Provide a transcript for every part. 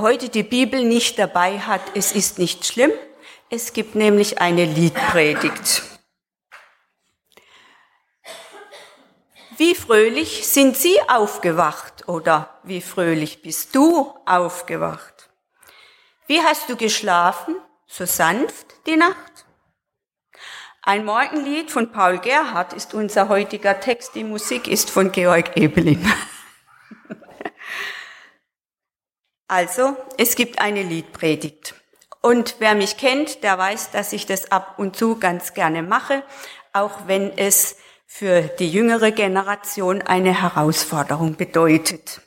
Heute die Bibel nicht dabei hat, es ist nicht schlimm. Es gibt nämlich eine Liedpredigt. Wie fröhlich sind Sie aufgewacht oder wie fröhlich bist du aufgewacht? Wie hast du geschlafen? So sanft die Nacht? Ein Morgenlied von Paul Gerhardt ist unser heutiger Text. Die Musik ist von Georg Ebeling. Also, es gibt eine Liedpredigt. Und wer mich kennt, der weiß, dass ich das ab und zu ganz gerne mache, auch wenn es für die jüngere Generation eine Herausforderung bedeutet.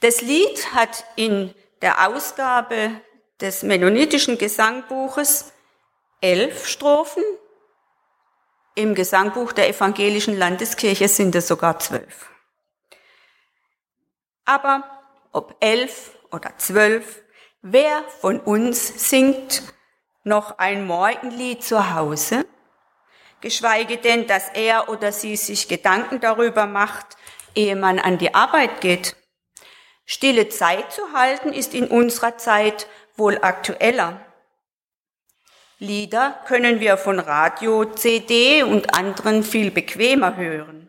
Das Lied hat in der Ausgabe des Mennonitischen Gesangbuches elf Strophen. Im Gesangbuch der Evangelischen Landeskirche sind es sogar zwölf. Aber ob elf oder zwölf, wer von uns singt noch ein Morgenlied zu Hause? Geschweige denn, dass er oder sie sich Gedanken darüber macht, ehe man an die Arbeit geht. Stille Zeit zu halten ist in unserer Zeit wohl aktueller. Lieder können wir von Radio, CD und anderen viel bequemer hören.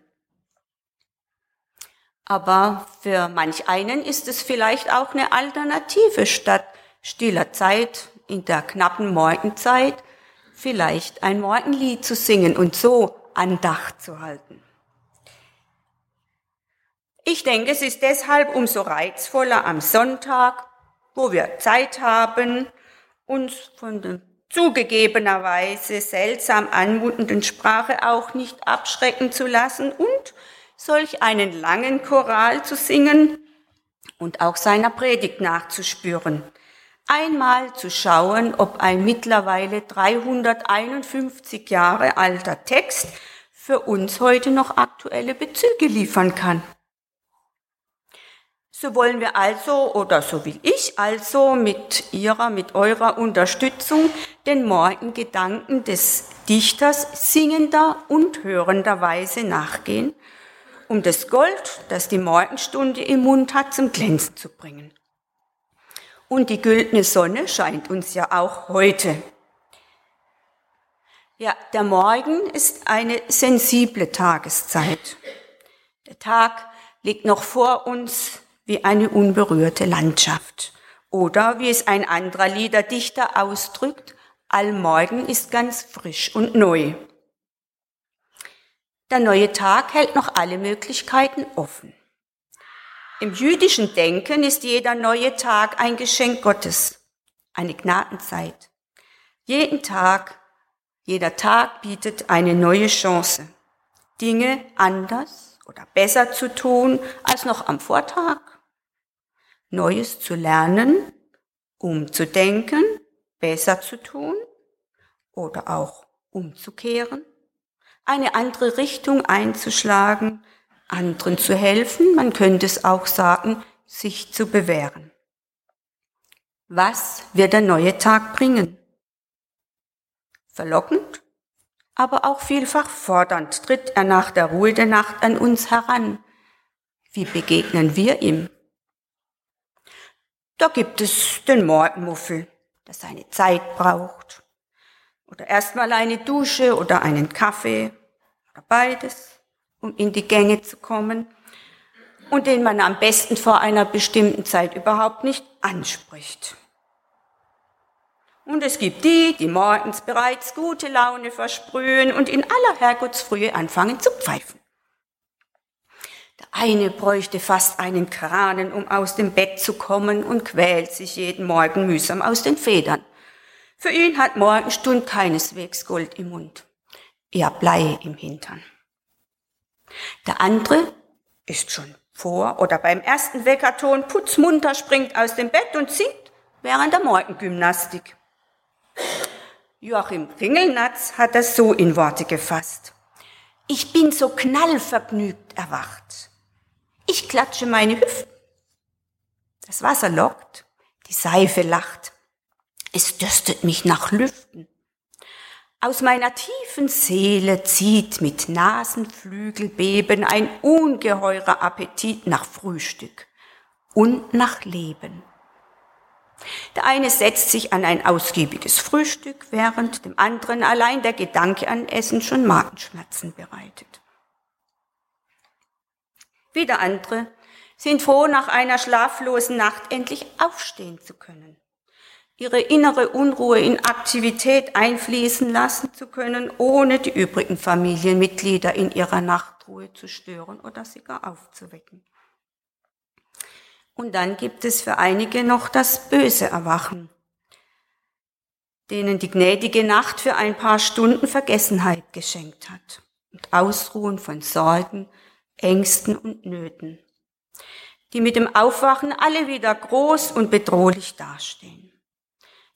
Aber für manch einen ist es vielleicht auch eine Alternative statt stiller Zeit in der knappen Morgenzeit vielleicht ein Morgenlied zu singen und so Andacht zu halten. Ich denke, es ist deshalb umso reizvoller am Sonntag, wo wir Zeit haben, uns von der zugegebenerweise seltsam anmutenden Sprache auch nicht abschrecken zu lassen und solch einen langen Choral zu singen und auch seiner Predigt nachzuspüren. Einmal zu schauen, ob ein mittlerweile 351 Jahre alter Text für uns heute noch aktuelle Bezüge liefern kann. So wollen wir also, oder so will ich also mit Ihrer, mit eurer Unterstützung den Morgengedanken des Dichters singender und hörender Weise nachgehen um das Gold, das die Morgenstunde im Mund hat, zum Glänzen zu bringen. Und die güldene Sonne scheint uns ja auch heute. Ja, der Morgen ist eine sensible Tageszeit. Der Tag liegt noch vor uns wie eine unberührte Landschaft. Oder wie es ein anderer Liederdichter ausdrückt, Allmorgen ist ganz frisch und neu. Der neue Tag hält noch alle Möglichkeiten offen. Im jüdischen Denken ist jeder neue Tag ein Geschenk Gottes, eine Gnadenzeit. Jeden Tag, jeder Tag bietet eine neue Chance, Dinge anders oder besser zu tun als noch am Vortag, Neues zu lernen, umzudenken, besser zu tun oder auch umzukehren eine andere Richtung einzuschlagen, anderen zu helfen, man könnte es auch sagen, sich zu bewähren. Was wird der neue Tag bringen? Verlockend, aber auch vielfach fordernd tritt er nach der Ruhe der Nacht an uns heran. Wie begegnen wir ihm? Da gibt es den Mordmuffel, der seine Zeit braucht, oder erstmal eine Dusche oder einen Kaffee oder beides, um in die Gänge zu kommen und den man am besten vor einer bestimmten Zeit überhaupt nicht anspricht. Und es gibt die, die morgens bereits gute Laune versprühen und in aller Herrgottsfrühe anfangen zu pfeifen. Der eine bräuchte fast einen Kranen, um aus dem Bett zu kommen und quält sich jeden Morgen mühsam aus den Federn. Für ihn hat Morgenstund keineswegs Gold im Mund, eher Blei im Hintern. Der andere ist schon vor oder beim ersten Weckerton putzmunter, springt aus dem Bett und singt während der Morgengymnastik. Joachim Ringelnatz hat das so in Worte gefasst. Ich bin so knallvergnügt erwacht. Ich klatsche meine Hüften. Das Wasser lockt, die Seife lacht. Es dürstet mich nach Lüften. Aus meiner tiefen Seele zieht mit Nasenflügelbeben ein ungeheurer Appetit nach Frühstück und nach Leben. Der eine setzt sich an ein ausgiebiges Frühstück, während dem anderen allein der Gedanke an Essen schon Magenschmerzen bereitet. Wieder andere sind froh, nach einer schlaflosen Nacht endlich aufstehen zu können, ihre innere Unruhe in Aktivität einfließen lassen zu können, ohne die übrigen Familienmitglieder in ihrer Nachtruhe zu stören oder sie gar aufzuwecken. Und dann gibt es für einige noch das böse Erwachen, denen die gnädige Nacht für ein paar Stunden Vergessenheit geschenkt hat und Ausruhen von Sorgen, Ängsten und Nöten, die mit dem Aufwachen alle wieder groß und bedrohlich dastehen.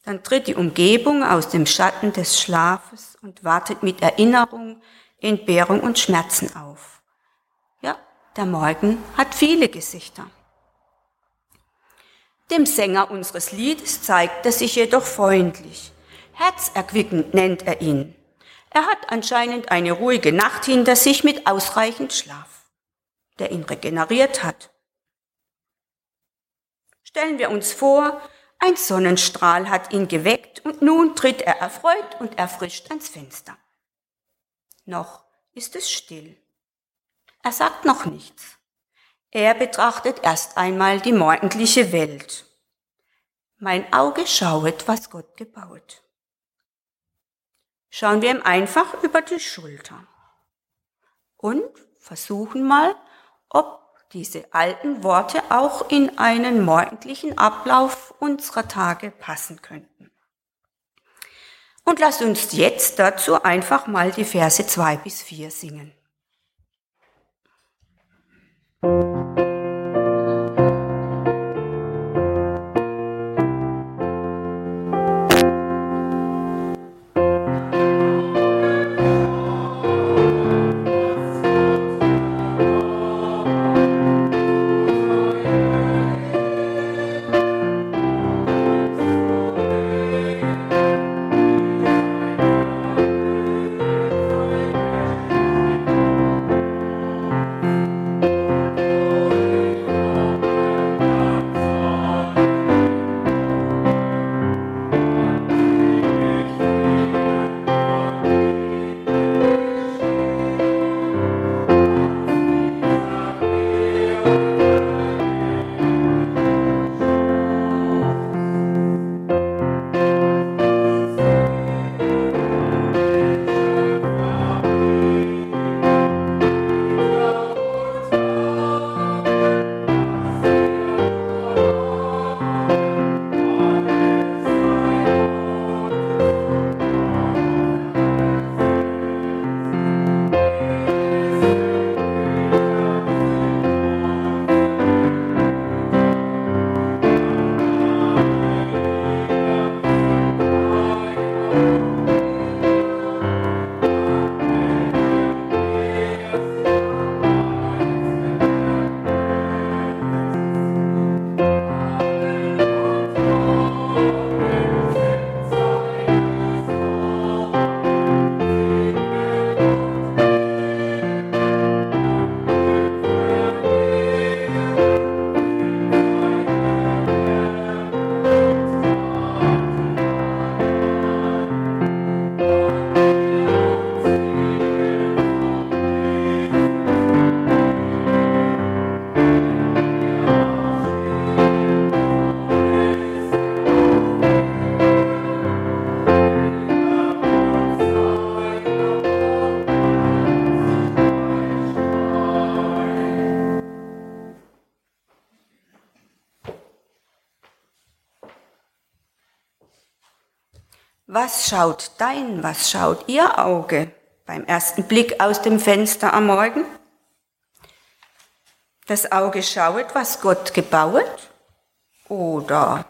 Dann tritt die Umgebung aus dem Schatten des Schlafes und wartet mit Erinnerung, Entbehrung und Schmerzen auf. Ja, der Morgen hat viele Gesichter. Dem Sänger unseres Liedes zeigt er sich jedoch freundlich. Herzerquickend nennt er ihn. Er hat anscheinend eine ruhige Nacht hinter sich mit ausreichend Schlaf, der ihn regeneriert hat. Stellen wir uns vor, ein Sonnenstrahl hat ihn geweckt und nun tritt er erfreut und erfrischt ans Fenster. Noch ist es still. Er sagt noch nichts. Er betrachtet erst einmal die morgendliche Welt. Mein Auge schauet, was Gott gebaut. Schauen wir ihm einfach über die Schulter und versuchen mal, ob diese alten Worte auch in einen morgendlichen Ablauf unserer Tage passen könnten. Und lass uns jetzt dazu einfach mal die Verse zwei bis vier singen. Was schaut dein, was schaut ihr Auge beim ersten Blick aus dem Fenster am Morgen? Das Auge schaut, was Gott gebaut? Oder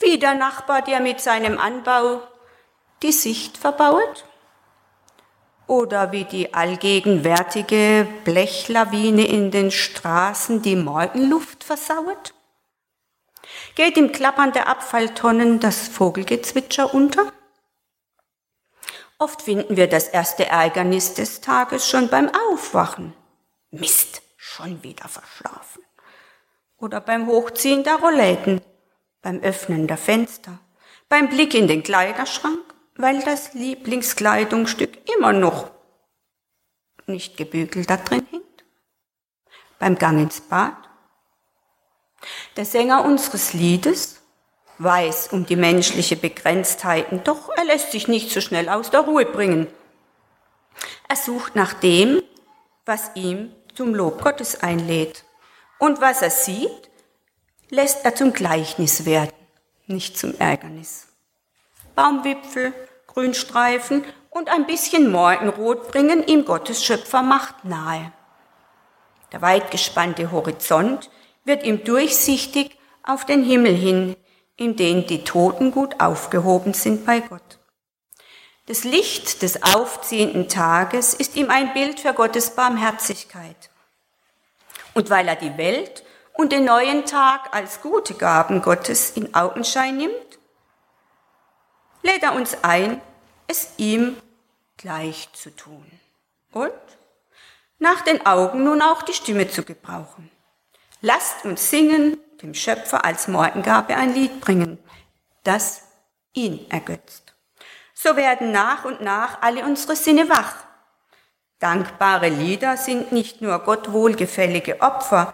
wie der Nachbar, der mit seinem Anbau die Sicht verbaut? Oder wie die allgegenwärtige Blechlawine in den Straßen die Morgenluft versauert? Geht im Klappern der Abfalltonnen das Vogelgezwitscher unter? Oft finden wir das erste Ärgernis des Tages schon beim Aufwachen. Mist, schon wieder verschlafen. oder beim Hochziehen der Rollläden, beim Öffnen der Fenster, beim Blick in den Kleiderschrank, weil das Lieblingskleidungsstück immer noch nicht gebügelt da drin hängt, beim Gang ins Bad. Der Sänger unseres Liedes weiß um die menschliche Begrenztheiten, doch er lässt sich nicht so schnell aus der Ruhe bringen. Er sucht nach dem, was ihm zum Lob Gottes einlädt. Und was er sieht, lässt er zum Gleichnis werden, nicht zum Ärgernis. Baumwipfel, Grünstreifen und ein bisschen Morgenrot bringen ihm Gottes Schöpfermacht nahe. Der weitgespannte Horizont wird ihm durchsichtig auf den Himmel hin, in den die Toten gut aufgehoben sind bei Gott. Das Licht des aufziehenden Tages ist ihm ein Bild für Gottes Barmherzigkeit. Und weil er die Welt und den neuen Tag als gute Gaben Gottes in Augenschein nimmt, lädt er uns ein, es ihm gleich zu tun. Und nach den Augen nun auch die Stimme zu gebrauchen. Lasst uns singen, dem Schöpfer als Morgengabe ein Lied bringen, das ihn ergötzt. So werden nach und nach alle unsere Sinne wach Dankbare Lieder sind nicht nur Gott wohlgefällige Opfer,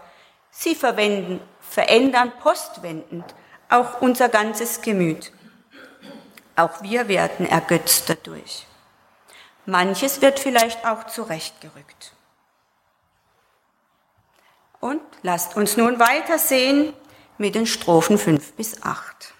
sie verwenden, verändern postwendend auch unser ganzes Gemüt. Auch wir werden ergötzt dadurch. Manches wird vielleicht auch zurechtgerückt. Und lasst uns nun weitersehen mit den Strophen 5 bis 8.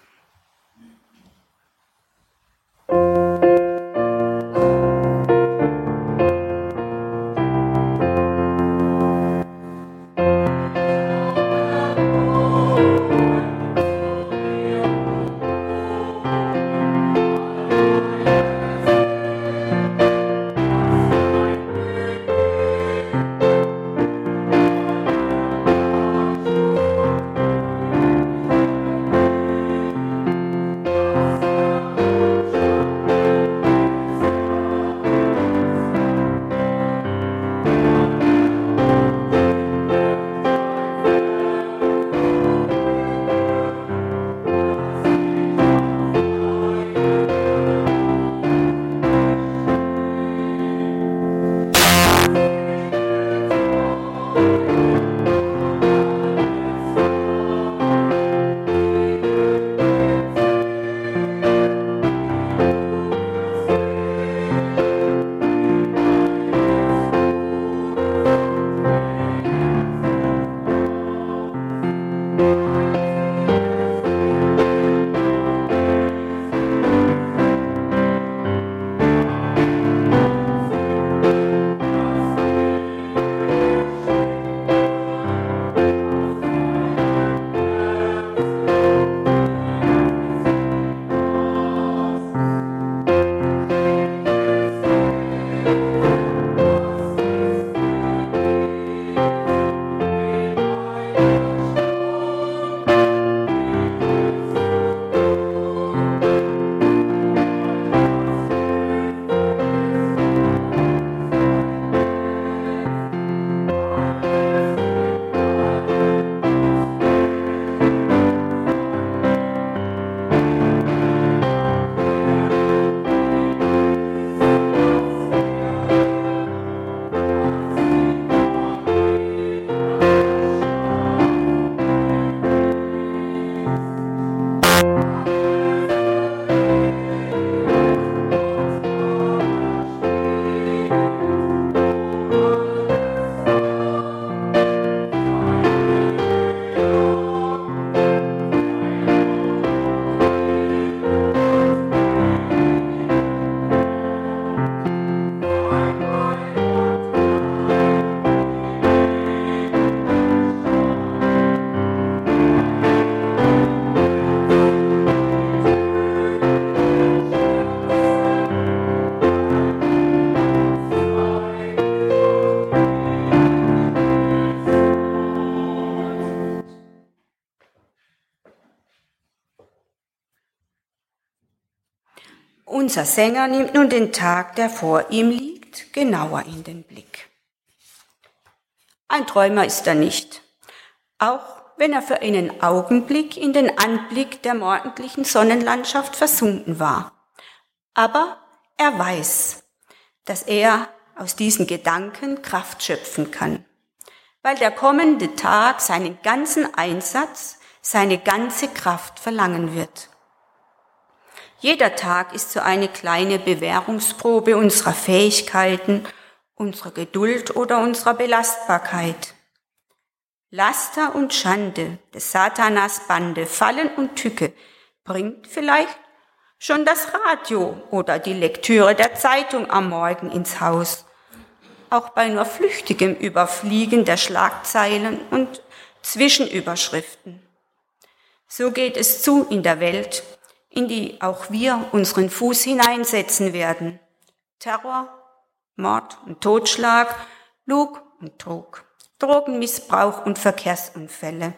Unser Sänger nimmt nun den Tag, der vor ihm liegt, genauer in den Blick. Ein Träumer ist er nicht, auch wenn er für einen Augenblick in den Anblick der morgendlichen Sonnenlandschaft versunken war. Aber er weiß, dass er aus diesen Gedanken Kraft schöpfen kann, weil der kommende Tag seinen ganzen Einsatz, seine ganze Kraft verlangen wird. Jeder Tag ist so eine kleine Bewährungsprobe unserer Fähigkeiten, unserer Geduld oder unserer Belastbarkeit. Laster und Schande des Satanas Bande, Fallen und Tücke bringt vielleicht schon das Radio oder die Lektüre der Zeitung am Morgen ins Haus. Auch bei nur flüchtigem Überfliegen der Schlagzeilen und Zwischenüberschriften. So geht es zu in der Welt, in die auch wir unseren Fuß hineinsetzen werden. Terror, Mord und Totschlag, Lug und Trug, Drogenmissbrauch und Verkehrsunfälle,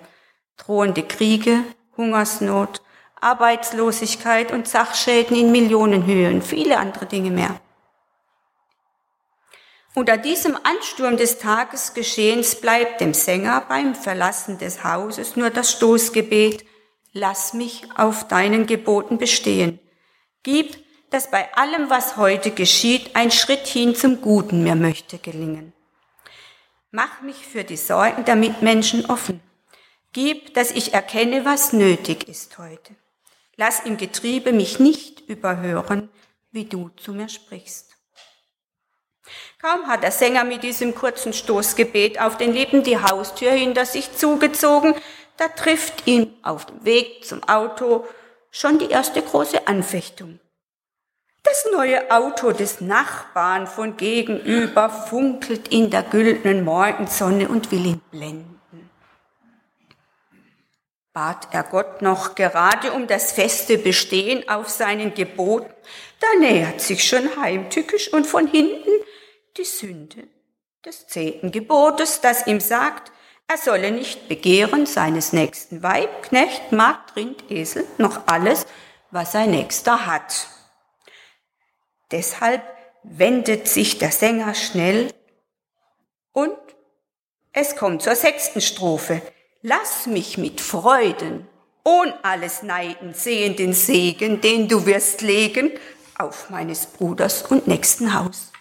drohende Kriege, Hungersnot, Arbeitslosigkeit und Sachschäden in Millionenhöhe und viele andere Dinge mehr. Unter diesem Ansturm des Tagesgeschehens bleibt dem Sänger beim Verlassen des Hauses nur das Stoßgebet, lass mich auf deinen Geboten bestehen. Gib, dass bei allem, was heute geschieht, ein Schritt hin zum Guten mir möchte gelingen. Mach mich für die Sorgen der Mitmenschen offen. Gib, dass ich erkenne, was nötig ist heute. Lass im Getriebe mich nicht überhören, wie du zu mir sprichst. Kaum hat der Sänger mit diesem kurzen Stoßgebet auf den Lippen die Haustür hinter sich zugezogen, da trifft ihn auf dem Weg zum Auto schon die erste große Anfechtung. Das neue Auto des Nachbarn von gegenüber funkelt in der güldenen Morgensonne und will ihn blenden bat er Gott noch gerade um das feste Bestehen auf seinen Geboten, da nähert sich schon heimtückisch und von hinten die Sünde des zehnten Gebotes, das ihm sagt, er solle nicht begehren seines nächsten Weib, Knecht, Magd, Rind, Esel, noch alles, was sein Nächster hat. Deshalb wendet sich der Sänger schnell und es kommt zur sechsten Strophe. Lass mich mit Freuden, ohn alles Neiden sehen den Segen, den du wirst legen auf meines Bruders und nächsten Haus.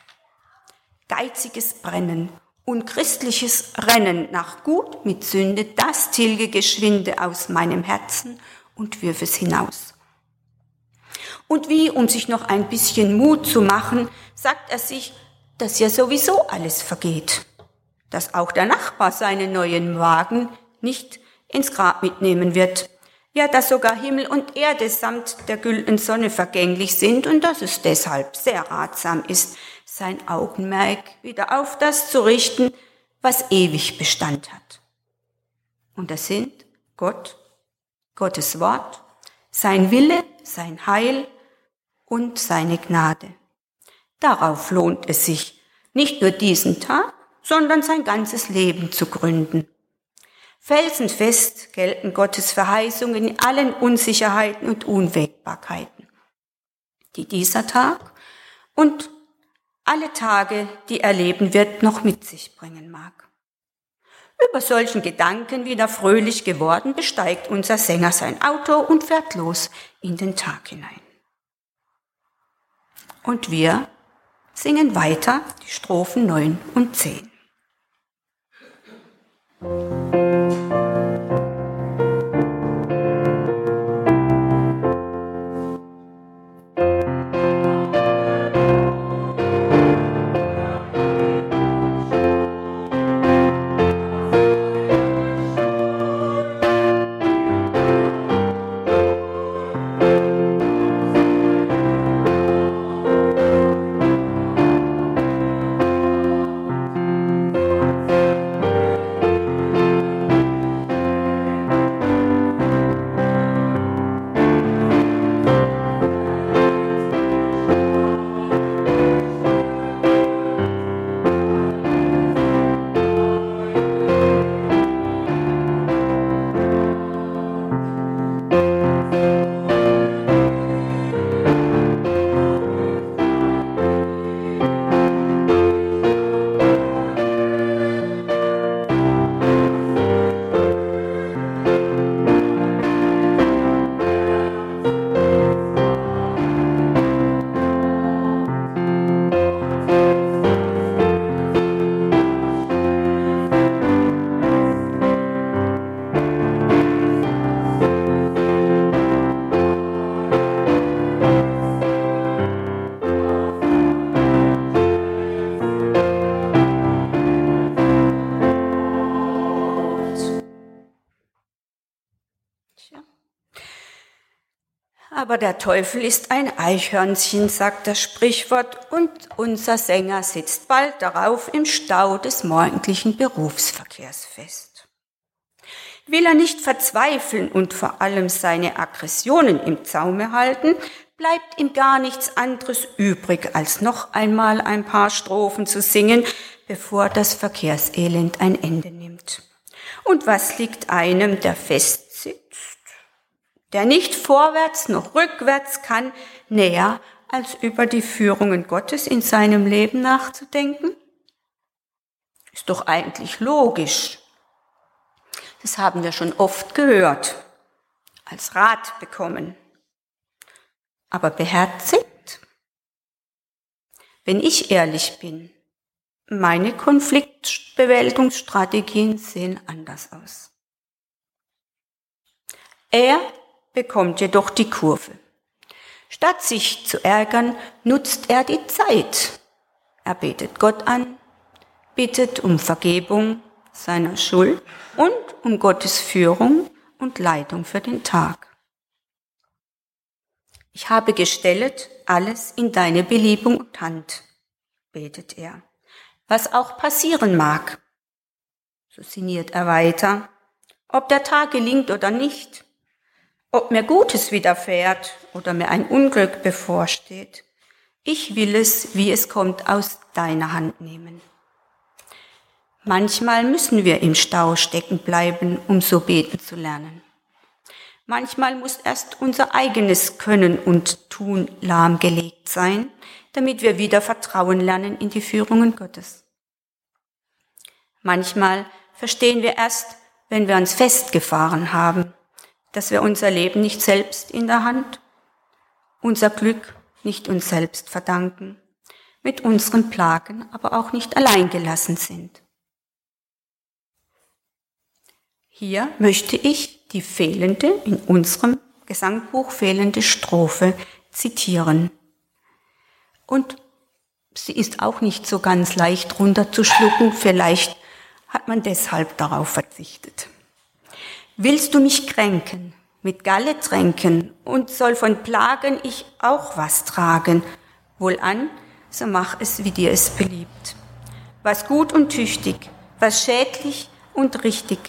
Geiziges Brennen, unchristliches Rennen nach Gut mit Sünde, das tilge geschwinde aus meinem Herzen und wirf es hinaus. Und wie, um sich noch ein bisschen Mut zu machen, sagt er sich, dass ja sowieso alles vergeht, dass auch der Nachbar seinen neuen Wagen nicht ins Grab mitnehmen wird. Ja, dass sogar Himmel und Erde samt der güldenen Sonne vergänglich sind und dass es deshalb sehr ratsam ist, sein Augenmerk wieder auf das zu richten, was ewig Bestand hat. Und das sind Gott, Gottes Wort, sein Wille, sein Heil und seine Gnade. Darauf lohnt es sich, nicht nur diesen Tag, sondern sein ganzes Leben zu gründen. Felsenfest gelten Gottes Verheißungen in allen Unsicherheiten und Unwägbarkeiten, die dieser Tag und alle Tage, die er leben wird, noch mit sich bringen mag. Über solchen Gedanken wieder fröhlich geworden, besteigt unser Sänger sein Auto und fährt los in den Tag hinein. Und wir singen weiter die Strophen 9 und 10. Aber der Teufel ist ein Eichhörnchen, sagt das Sprichwort, und unser Sänger sitzt bald darauf im Stau des morgendlichen Berufsverkehrs fest. Will er nicht verzweifeln und vor allem seine Aggressionen im Zaume halten, bleibt ihm gar nichts anderes übrig, als noch einmal ein paar Strophen zu singen, bevor das Verkehrselend ein Ende nimmt. Und was liegt einem, der festsitzt, der nicht vorwärts noch rückwärts kann, näher als über die Führungen Gottes in seinem Leben nachzudenken? Ist doch eigentlich logisch. Das haben wir schon oft gehört, als Rat bekommen aber beherzigt? Wenn ich ehrlich bin, meine Konfliktbewältigungsstrategien sehen anders aus. Er bekommt jedoch die Kurve. Statt sich zu ärgern, nutzt er die Zeit. Er betet Gott an, bittet um Vergebung seiner Schuld und um Gottes Führung und Leitung für den Tag. Ich habe gestellet alles in deine Beliebung und Hand, betet er, was auch passieren mag. So sinniert er weiter, ob der Tag gelingt oder nicht, ob mir Gutes widerfährt oder mir ein Unglück bevorsteht. Ich will es, wie es kommt, aus deiner Hand nehmen. Manchmal müssen wir im Stau stecken bleiben, um so beten zu lernen. Manchmal muss erst unser eigenes Können und Tun lahmgelegt sein, damit wir wieder Vertrauen lernen in die Führungen Gottes. Manchmal verstehen wir erst, wenn wir uns festgefahren haben, dass wir unser Leben nicht selbst in der Hand, unser Glück nicht uns selbst verdanken, mit unseren Plagen aber auch nicht allein gelassen sind. Hier möchte ich die fehlende, in unserem Gesangbuch fehlende Strophe zitieren. Und sie ist auch nicht so ganz leicht runterzuschlucken, vielleicht hat man deshalb darauf verzichtet. Willst du mich kränken, mit Galle tränken und soll von Plagen ich auch was tragen? Wohlan, so mach es, wie dir es beliebt. Was gut und tüchtig, was schädlich und richtig,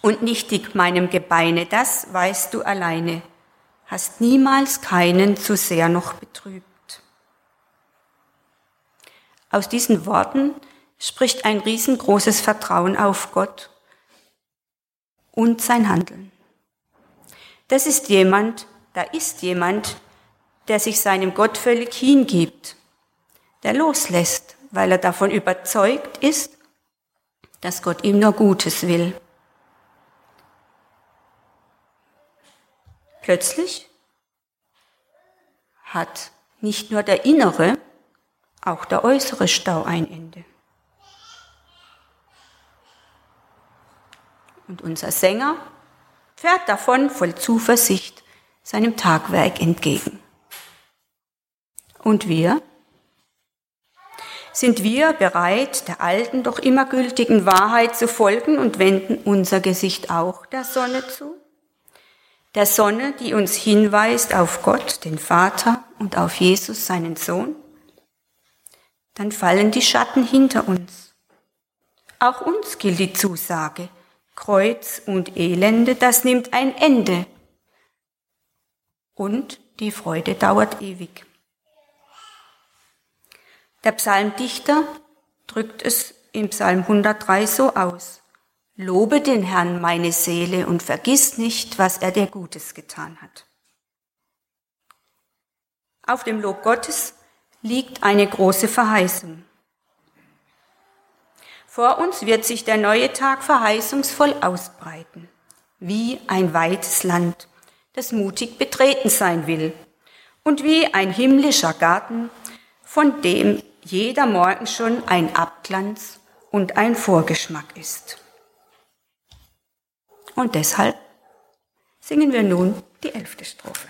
und nichtig meinem Gebeine, das weißt du alleine, hast niemals keinen zu sehr noch betrübt. Aus diesen Worten spricht ein riesengroßes Vertrauen auf Gott und sein Handeln. Das ist jemand, da ist jemand, der sich seinem Gott völlig hingibt, der loslässt, weil er davon überzeugt ist, dass Gott ihm nur Gutes will. Plötzlich hat nicht nur der innere, auch der äußere Stau ein Ende. Und unser Sänger fährt davon voll Zuversicht seinem Tagwerk entgegen. Und wir? Sind wir bereit, der alten, doch immer gültigen Wahrheit zu folgen und wenden unser Gesicht auch der Sonne zu? der Sonne, die uns hinweist auf Gott, den Vater und auf Jesus, seinen Sohn, dann fallen die Schatten hinter uns. Auch uns gilt die Zusage, Kreuz und Elende, das nimmt ein Ende. Und die Freude dauert ewig. Der Psalmdichter drückt es im Psalm 103 so aus. Lobe den Herrn, meine Seele, und vergiss nicht, was er dir Gutes getan hat. Auf dem Lob Gottes liegt eine große Verheißung. Vor uns wird sich der neue Tag verheißungsvoll ausbreiten, wie ein weites Land, das mutig betreten sein will, und wie ein himmlischer Garten, von dem jeder Morgen schon ein Abglanz und ein Vorgeschmack ist. Und deshalb singen wir nun die elfte Strophe.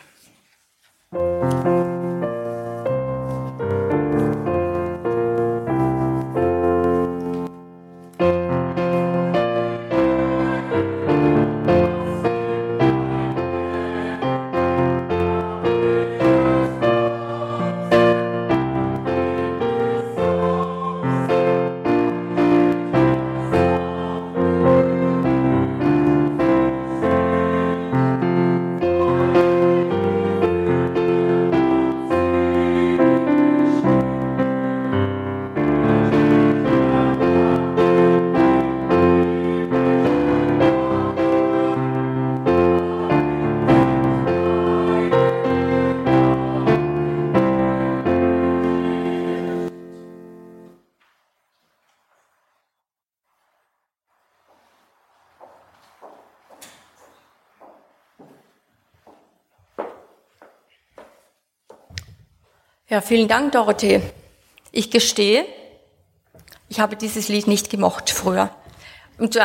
Ja, vielen Dank, Dorothee. Ich gestehe, ich habe dieses Lied nicht gemocht früher. Und